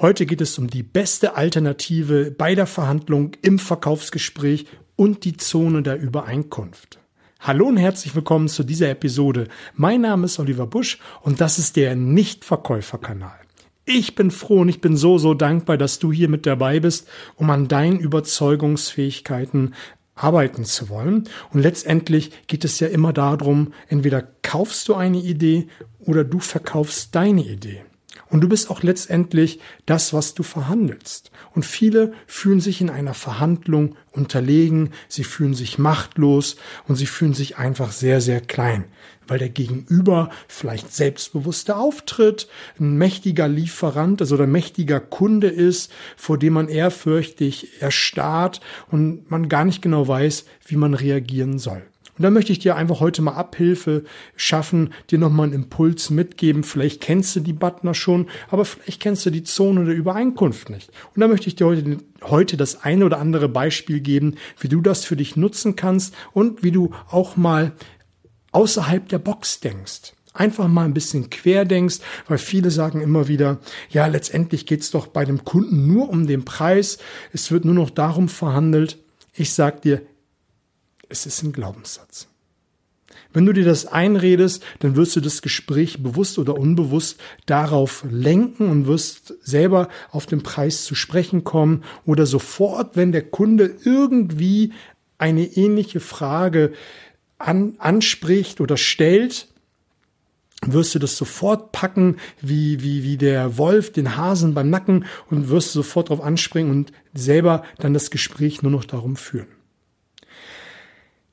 Heute geht es um die beste Alternative bei der Verhandlung im Verkaufsgespräch und die Zone der Übereinkunft. Hallo und herzlich willkommen zu dieser Episode. Mein Name ist Oliver Busch und das ist der Nichtverkäuferkanal. Ich bin froh und ich bin so, so dankbar, dass du hier mit dabei bist, um an deinen Überzeugungsfähigkeiten arbeiten zu wollen. Und letztendlich geht es ja immer darum, entweder kaufst du eine Idee oder du verkaufst deine Idee. Und du bist auch letztendlich das, was du verhandelst. Und viele fühlen sich in einer Verhandlung unterlegen, sie fühlen sich machtlos und sie fühlen sich einfach sehr, sehr klein, weil der Gegenüber vielleicht selbstbewusster auftritt, ein mächtiger Lieferant, also der mächtiger Kunde ist, vor dem man ehrfürchtig erstarrt und man gar nicht genau weiß, wie man reagieren soll. Und da möchte ich dir einfach heute mal Abhilfe schaffen, dir nochmal einen Impuls mitgeben. Vielleicht kennst du die Butner schon, aber vielleicht kennst du die Zone der Übereinkunft nicht. Und da möchte ich dir heute, heute das eine oder andere Beispiel geben, wie du das für dich nutzen kannst und wie du auch mal außerhalb der Box denkst einfach mal ein bisschen quer denkst, weil viele sagen immer wieder, ja, letztendlich geht's doch bei dem Kunden nur um den Preis, es wird nur noch darum verhandelt. Ich sag dir, es ist ein Glaubenssatz. Wenn du dir das einredest, dann wirst du das Gespräch bewusst oder unbewusst darauf lenken und wirst selber auf den Preis zu sprechen kommen oder sofort, wenn der Kunde irgendwie eine ähnliche Frage an, anspricht oder stellt, wirst du das sofort packen, wie, wie, wie der Wolf den Hasen beim Nacken und wirst sofort darauf anspringen und selber dann das Gespräch nur noch darum führen.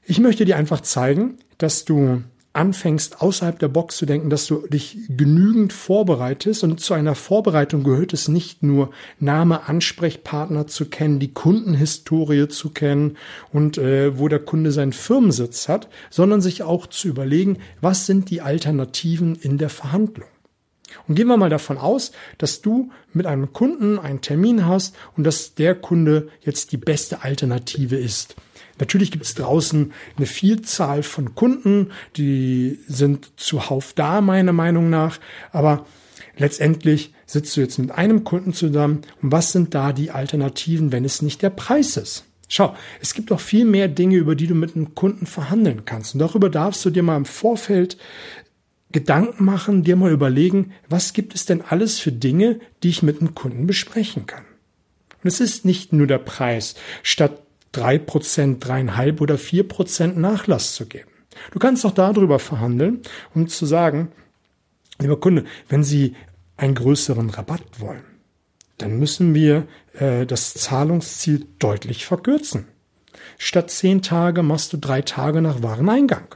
Ich möchte dir einfach zeigen, dass du anfängst, außerhalb der Box zu denken, dass du dich genügend vorbereitest. Und zu einer Vorbereitung gehört es nicht nur, Name, Ansprechpartner zu kennen, die Kundenhistorie zu kennen und äh, wo der Kunde seinen Firmensitz hat, sondern sich auch zu überlegen, was sind die Alternativen in der Verhandlung. Und gehen wir mal davon aus, dass du mit einem Kunden einen Termin hast und dass der Kunde jetzt die beste Alternative ist. Natürlich gibt es draußen eine Vielzahl von Kunden, die sind zuhauf da, meiner Meinung nach, aber letztendlich sitzt du jetzt mit einem Kunden zusammen und was sind da die Alternativen, wenn es nicht der Preis ist? Schau, es gibt auch viel mehr Dinge, über die du mit einem Kunden verhandeln kannst. Und darüber darfst du dir mal im Vorfeld Gedanken machen, dir mal überlegen, was gibt es denn alles für Dinge, die ich mit einem Kunden besprechen kann. Und es ist nicht nur der Preis. Statt drei Prozent, dreieinhalb oder vier Prozent Nachlass zu geben. Du kannst auch darüber verhandeln, um zu sagen, lieber Kunde, wenn Sie einen größeren Rabatt wollen, dann müssen wir äh, das Zahlungsziel deutlich verkürzen. Statt zehn Tage machst du drei Tage nach Wareneingang.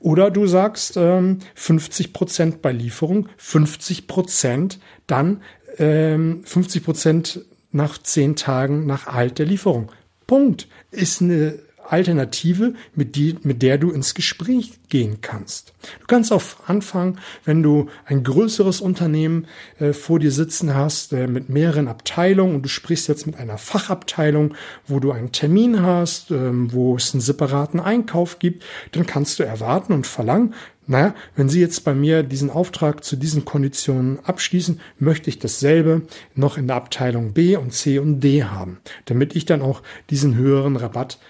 Oder du sagst ähm, 50 Prozent bei Lieferung, 50 Prozent dann ähm, 50 Prozent nach zehn Tagen nach Halt der Lieferung. Punkt. Ist eine Alternative, mit, die, mit der du ins Gespräch gehen kannst. Du kannst auch anfangen, wenn du ein größeres Unternehmen äh, vor dir sitzen hast, äh, mit mehreren Abteilungen und du sprichst jetzt mit einer Fachabteilung, wo du einen Termin hast, äh, wo es einen separaten Einkauf gibt, dann kannst du erwarten und verlangen, naja, wenn Sie jetzt bei mir diesen Auftrag zu diesen Konditionen abschließen, möchte ich dasselbe noch in der Abteilung B und C und D haben, damit ich dann auch diesen höheren Rabatt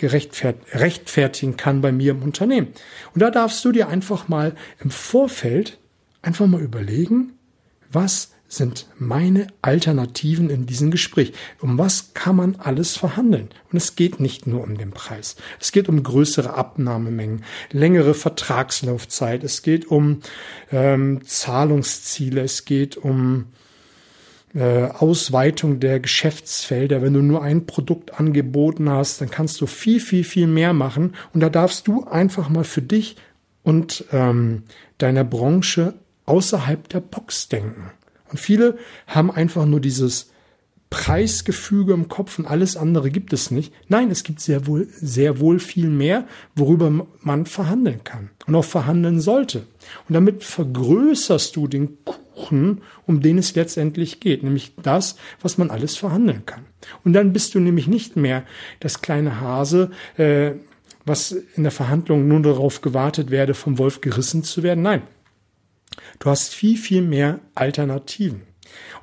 rechtfertigen kann bei mir im Unternehmen. Und da darfst du dir einfach mal im Vorfeld einfach mal überlegen, was sind meine Alternativen in diesem Gespräch? Um was kann man alles verhandeln? Und es geht nicht nur um den Preis. Es geht um größere Abnahmemengen, längere Vertragslaufzeit. Es geht um ähm, Zahlungsziele. Es geht um äh, Ausweitung der Geschäftsfelder. Wenn du nur ein Produkt angeboten hast, dann kannst du viel, viel, viel mehr machen. Und da darfst du einfach mal für dich und ähm, deiner Branche außerhalb der Box denken. Und viele haben einfach nur dieses Preisgefüge im Kopf und alles andere gibt es nicht. Nein, es gibt sehr wohl, sehr wohl viel mehr, worüber man verhandeln kann und auch verhandeln sollte. Und damit vergrößerst du den Kuchen, um den es letztendlich geht, nämlich das, was man alles verhandeln kann. Und dann bist du nämlich nicht mehr das kleine Hase, äh, was in der Verhandlung nur darauf gewartet werde, vom Wolf gerissen zu werden. Nein, Du hast viel, viel mehr Alternativen.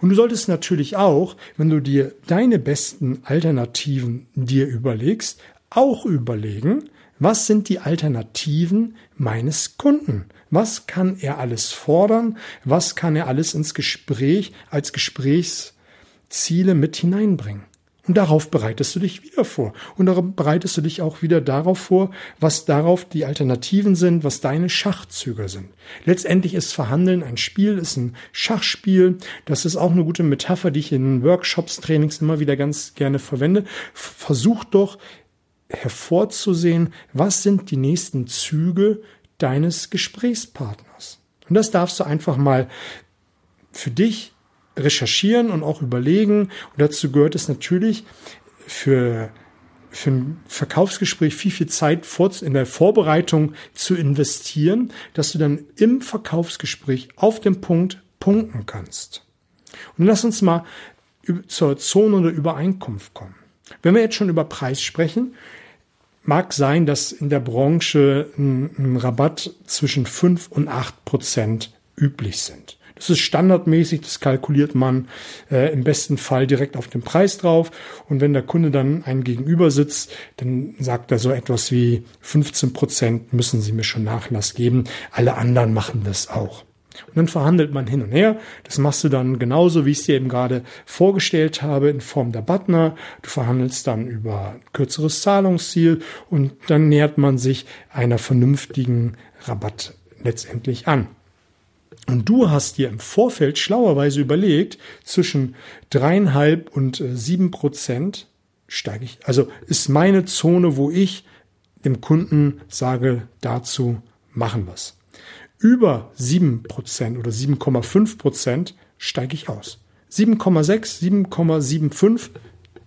Und du solltest natürlich auch, wenn du dir deine besten Alternativen dir überlegst, auch überlegen, was sind die Alternativen meines Kunden? Was kann er alles fordern? Was kann er alles ins Gespräch als Gesprächsziele mit hineinbringen? Und darauf bereitest du dich wieder vor. Und darauf bereitest du dich auch wieder darauf vor, was darauf die Alternativen sind, was deine Schachzüge sind. Letztendlich ist Verhandeln ein Spiel, ist ein Schachspiel. Das ist auch eine gute Metapher, die ich in Workshops, Trainings immer wieder ganz gerne verwende. Versuch doch hervorzusehen, was sind die nächsten Züge deines Gesprächspartners. Und das darfst du einfach mal für dich recherchieren und auch überlegen. Und dazu gehört es natürlich für für ein Verkaufsgespräch viel, viel Zeit in der Vorbereitung zu investieren, dass du dann im Verkaufsgespräch auf dem Punkt punkten kannst. Und lass uns mal zur Zone oder Übereinkunft kommen. Wenn wir jetzt schon über Preis sprechen, mag sein, dass in der Branche ein Rabatt zwischen 5 und 8 Prozent üblich sind. Das ist standardmäßig, das kalkuliert man äh, im besten Fall direkt auf den Preis drauf. Und wenn der Kunde dann einem gegenüber sitzt, dann sagt er so etwas wie 15 Prozent müssen Sie mir schon Nachlass geben. Alle anderen machen das auch. Und dann verhandelt man hin und her. Das machst du dann genauso, wie ich es dir eben gerade vorgestellt habe, in Form der Butner. Du verhandelst dann über kürzeres Zahlungsziel und dann nähert man sich einer vernünftigen Rabatt letztendlich an. Und du hast dir im Vorfeld schlauerweise überlegt, zwischen dreieinhalb und äh, sieben Prozent steige ich, also ist meine Zone, wo ich dem Kunden sage, dazu machen wir's. Über sieben Prozent oder 7,5 Prozent steige ich aus. 7,6, 7,75,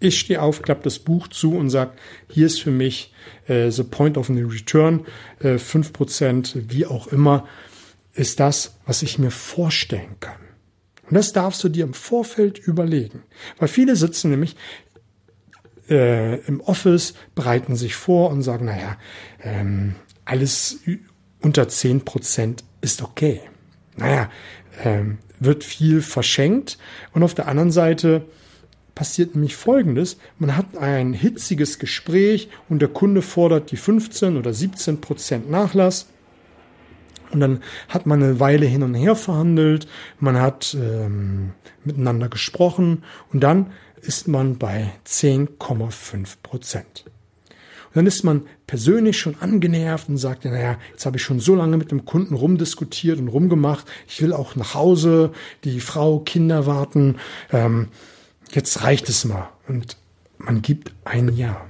ich stehe auf, klappe das Buch zu und sage, hier ist für mich äh, the point of the return, äh, 5%, wie auch immer ist das, was ich mir vorstellen kann. Und das darfst du dir im Vorfeld überlegen. Weil viele sitzen nämlich äh, im Office, bereiten sich vor und sagen, naja, ähm, alles unter zehn Prozent ist okay. Naja, ähm, wird viel verschenkt. Und auf der anderen Seite passiert nämlich Folgendes. Man hat ein hitziges Gespräch und der Kunde fordert die 15 oder 17 Prozent Nachlass. Und dann hat man eine Weile hin und her verhandelt, man hat ähm, miteinander gesprochen und dann ist man bei 10,5 Prozent. Und dann ist man persönlich schon angenervt und sagt, naja, jetzt habe ich schon so lange mit dem Kunden rumdiskutiert und rumgemacht, ich will auch nach Hause, die Frau, Kinder warten, ähm, jetzt reicht es mal. Und man gibt ein Jahr.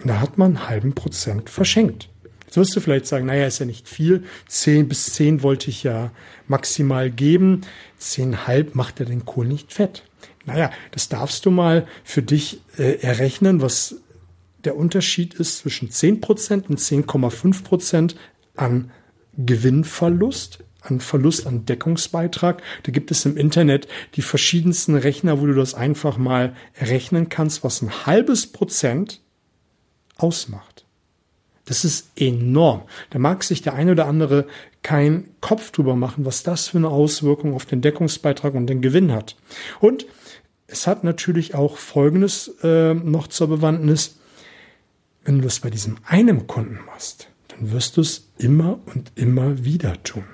Und da hat man einen halben Prozent verschenkt. Jetzt wirst du vielleicht sagen, naja, ist ja nicht viel. Zehn bis zehn wollte ich ja maximal geben. Zehnhalb macht er den Kohl nicht fett. Naja, das darfst du mal für dich äh, errechnen, was der Unterschied ist zwischen 10% und 10,5% an Gewinnverlust, an Verlust an Deckungsbeitrag. Da gibt es im Internet die verschiedensten Rechner, wo du das einfach mal errechnen kannst, was ein halbes Prozent ausmacht. Das ist enorm. Da mag sich der eine oder andere keinen Kopf drüber machen, was das für eine Auswirkung auf den Deckungsbeitrag und den Gewinn hat. Und es hat natürlich auch Folgendes äh, noch zur Bewandtnis. Wenn du das bei diesem einen Kunden machst, dann wirst du es immer und immer wieder tun.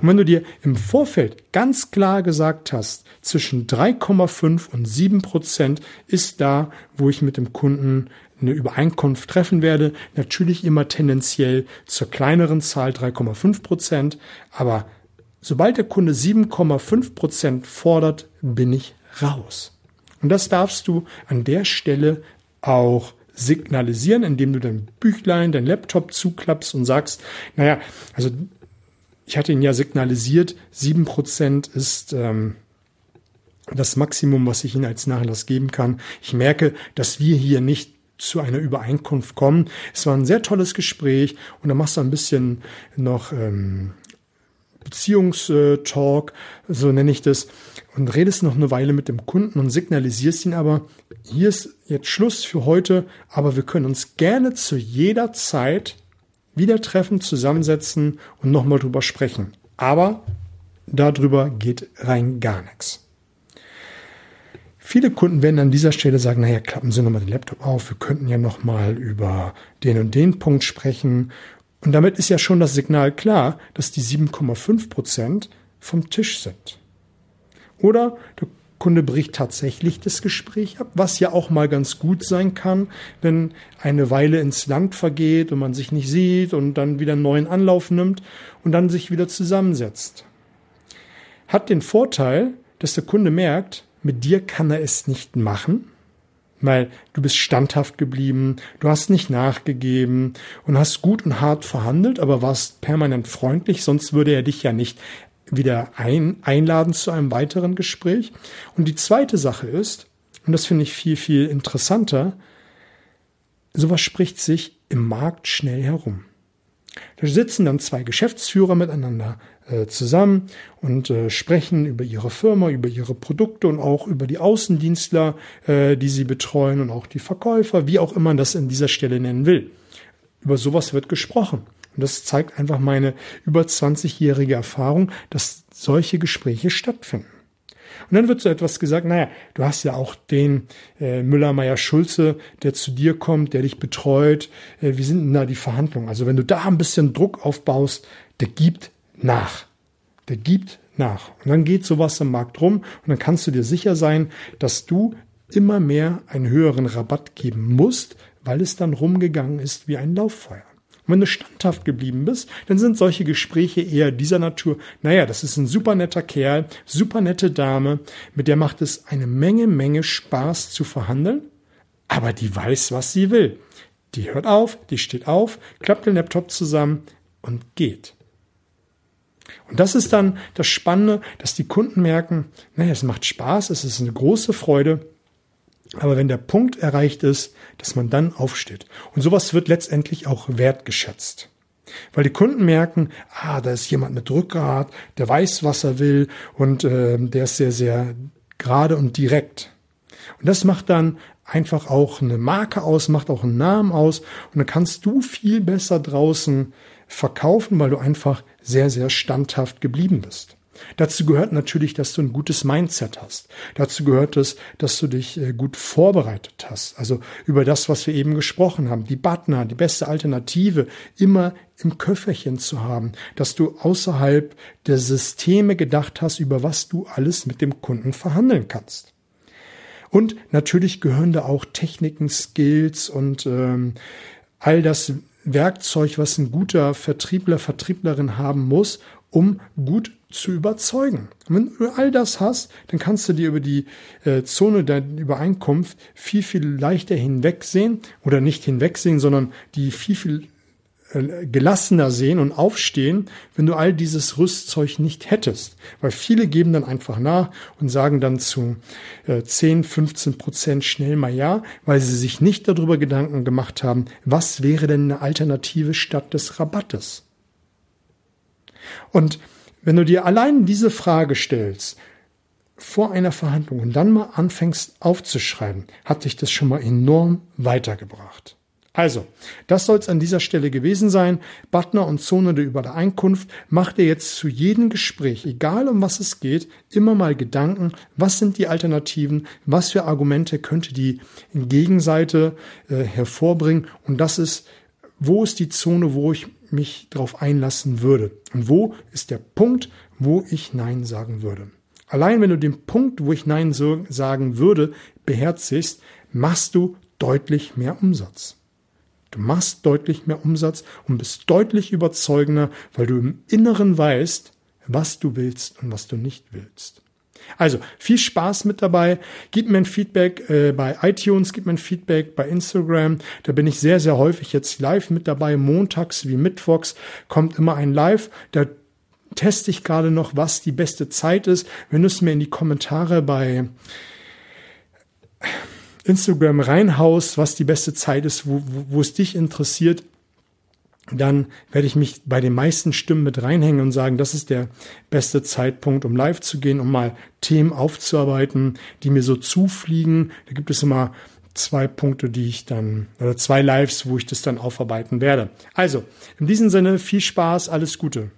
Und wenn du dir im Vorfeld ganz klar gesagt hast, zwischen 3,5 und 7 Prozent ist da, wo ich mit dem Kunden eine Übereinkunft treffen werde. Natürlich immer tendenziell zur kleineren Zahl 3,5 Prozent. Aber sobald der Kunde 7,5 Prozent fordert, bin ich raus. Und das darfst du an der Stelle auch signalisieren, indem du dein Büchlein, dein Laptop zuklappst und sagst, naja, also ich hatte ihn ja signalisiert, 7% ist ähm, das Maximum, was ich Ihnen als Nachlass geben kann. Ich merke, dass wir hier nicht zu einer Übereinkunft kommen. Es war ein sehr tolles Gespräch und da machst du ein bisschen noch ähm, Beziehungstalk, so nenne ich das, und redest noch eine Weile mit dem Kunden und signalisierst ihn aber, hier ist jetzt Schluss für heute, aber wir können uns gerne zu jeder Zeit wieder treffen, zusammensetzen und nochmal drüber sprechen. Aber darüber geht rein gar nichts. Viele Kunden werden an dieser Stelle sagen, naja, klappen Sie nochmal den Laptop auf, wir könnten ja nochmal über den und den Punkt sprechen. Und damit ist ja schon das Signal klar, dass die 7,5 Prozent vom Tisch sind. Oder der Kunde bricht tatsächlich das Gespräch ab, was ja auch mal ganz gut sein kann, wenn eine Weile ins Land vergeht und man sich nicht sieht und dann wieder einen neuen Anlauf nimmt und dann sich wieder zusammensetzt. Hat den Vorteil, dass der Kunde merkt, mit dir kann er es nicht machen, weil du bist standhaft geblieben, du hast nicht nachgegeben und hast gut und hart verhandelt, aber warst permanent freundlich, sonst würde er dich ja nicht wieder ein, einladen zu einem weiteren Gespräch. Und die zweite Sache ist, und das finde ich viel, viel interessanter, sowas spricht sich im Markt schnell herum. Da sitzen dann zwei Geschäftsführer miteinander äh, zusammen und äh, sprechen über ihre Firma, über ihre Produkte und auch über die Außendienstler, äh, die sie betreuen und auch die Verkäufer, wie auch immer man das an dieser Stelle nennen will. Über sowas wird gesprochen. Und das zeigt einfach meine über 20-jährige Erfahrung, dass solche Gespräche stattfinden. Und dann wird so etwas gesagt, naja, du hast ja auch den äh, Müller, Meier, Schulze, der zu dir kommt, der dich betreut. Äh, wie sind denn da die Verhandlungen? Also wenn du da ein bisschen Druck aufbaust, der gibt nach. Der gibt nach. Und dann geht sowas im Markt rum und dann kannst du dir sicher sein, dass du immer mehr einen höheren Rabatt geben musst, weil es dann rumgegangen ist wie ein Lauffeuer. Und wenn du standhaft geblieben bist, dann sind solche Gespräche eher dieser Natur. Naja, das ist ein super netter Kerl, super nette Dame, mit der macht es eine Menge, Menge Spaß zu verhandeln, aber die weiß, was sie will. Die hört auf, die steht auf, klappt den Laptop zusammen und geht. Und das ist dann das Spannende, dass die Kunden merken, naja, es macht Spaß, es ist eine große Freude, aber wenn der Punkt erreicht ist, dass man dann aufsteht. Und sowas wird letztendlich auch wertgeschätzt. Weil die Kunden merken, ah, da ist jemand mit Rückgrat, der weiß, was er will und äh, der ist sehr, sehr gerade und direkt. Und das macht dann einfach auch eine Marke aus, macht auch einen Namen aus und dann kannst du viel besser draußen verkaufen, weil du einfach sehr, sehr standhaft geblieben bist. Dazu gehört natürlich, dass du ein gutes Mindset hast. Dazu gehört es, dass du dich äh, gut vorbereitet hast. Also über das, was wir eben gesprochen haben, die Butner, die beste Alternative immer im Köfferchen zu haben, dass du außerhalb der Systeme gedacht hast, über was du alles mit dem Kunden verhandeln kannst. Und natürlich gehören da auch Techniken, Skills und ähm, all das Werkzeug, was ein guter Vertriebler, Vertrieblerin haben muss, um gut zu überzeugen. Wenn du all das hast, dann kannst du dir über die äh, Zone der Übereinkunft viel, viel leichter hinwegsehen oder nicht hinwegsehen, sondern die viel, viel äh, gelassener sehen und aufstehen, wenn du all dieses Rüstzeug nicht hättest. Weil viele geben dann einfach nach und sagen dann zu äh, 10, 15 Prozent schnell mal ja, weil sie sich nicht darüber Gedanken gemacht haben, was wäre denn eine Alternative statt des Rabattes. Und wenn du dir allein diese Frage stellst, vor einer Verhandlung und dann mal anfängst aufzuschreiben, hat dich das schon mal enorm weitergebracht. Also, das soll es an dieser Stelle gewesen sein. Butner und Zone der Übereinkunft, mach dir jetzt zu jedem Gespräch, egal um was es geht, immer mal Gedanken, was sind die Alternativen, was für Argumente könnte die Gegenseite äh, hervorbringen und das ist, wo ist die Zone, wo ich mich darauf einlassen würde und wo ist der Punkt, wo ich Nein sagen würde. Allein wenn du den Punkt, wo ich Nein sagen würde, beherzigst, machst du deutlich mehr Umsatz. Du machst deutlich mehr Umsatz und bist deutlich überzeugender, weil du im Inneren weißt, was du willst und was du nicht willst. Also viel Spaß mit dabei. Gib mir ein Feedback äh, bei iTunes, gib mir ein Feedback bei Instagram. Da bin ich sehr, sehr häufig jetzt live mit dabei. Montags wie Mittwochs kommt immer ein Live. Da teste ich gerade noch, was die beste Zeit ist. Wenn du es mir in die Kommentare bei Instagram reinhaust, was die beste Zeit ist, wo, wo, wo es dich interessiert, dann werde ich mich bei den meisten Stimmen mit reinhängen und sagen, das ist der beste Zeitpunkt, um live zu gehen, um mal Themen aufzuarbeiten, die mir so zufliegen. Da gibt es immer zwei Punkte, die ich dann, oder zwei Lives, wo ich das dann aufarbeiten werde. Also, in diesem Sinne, viel Spaß, alles Gute.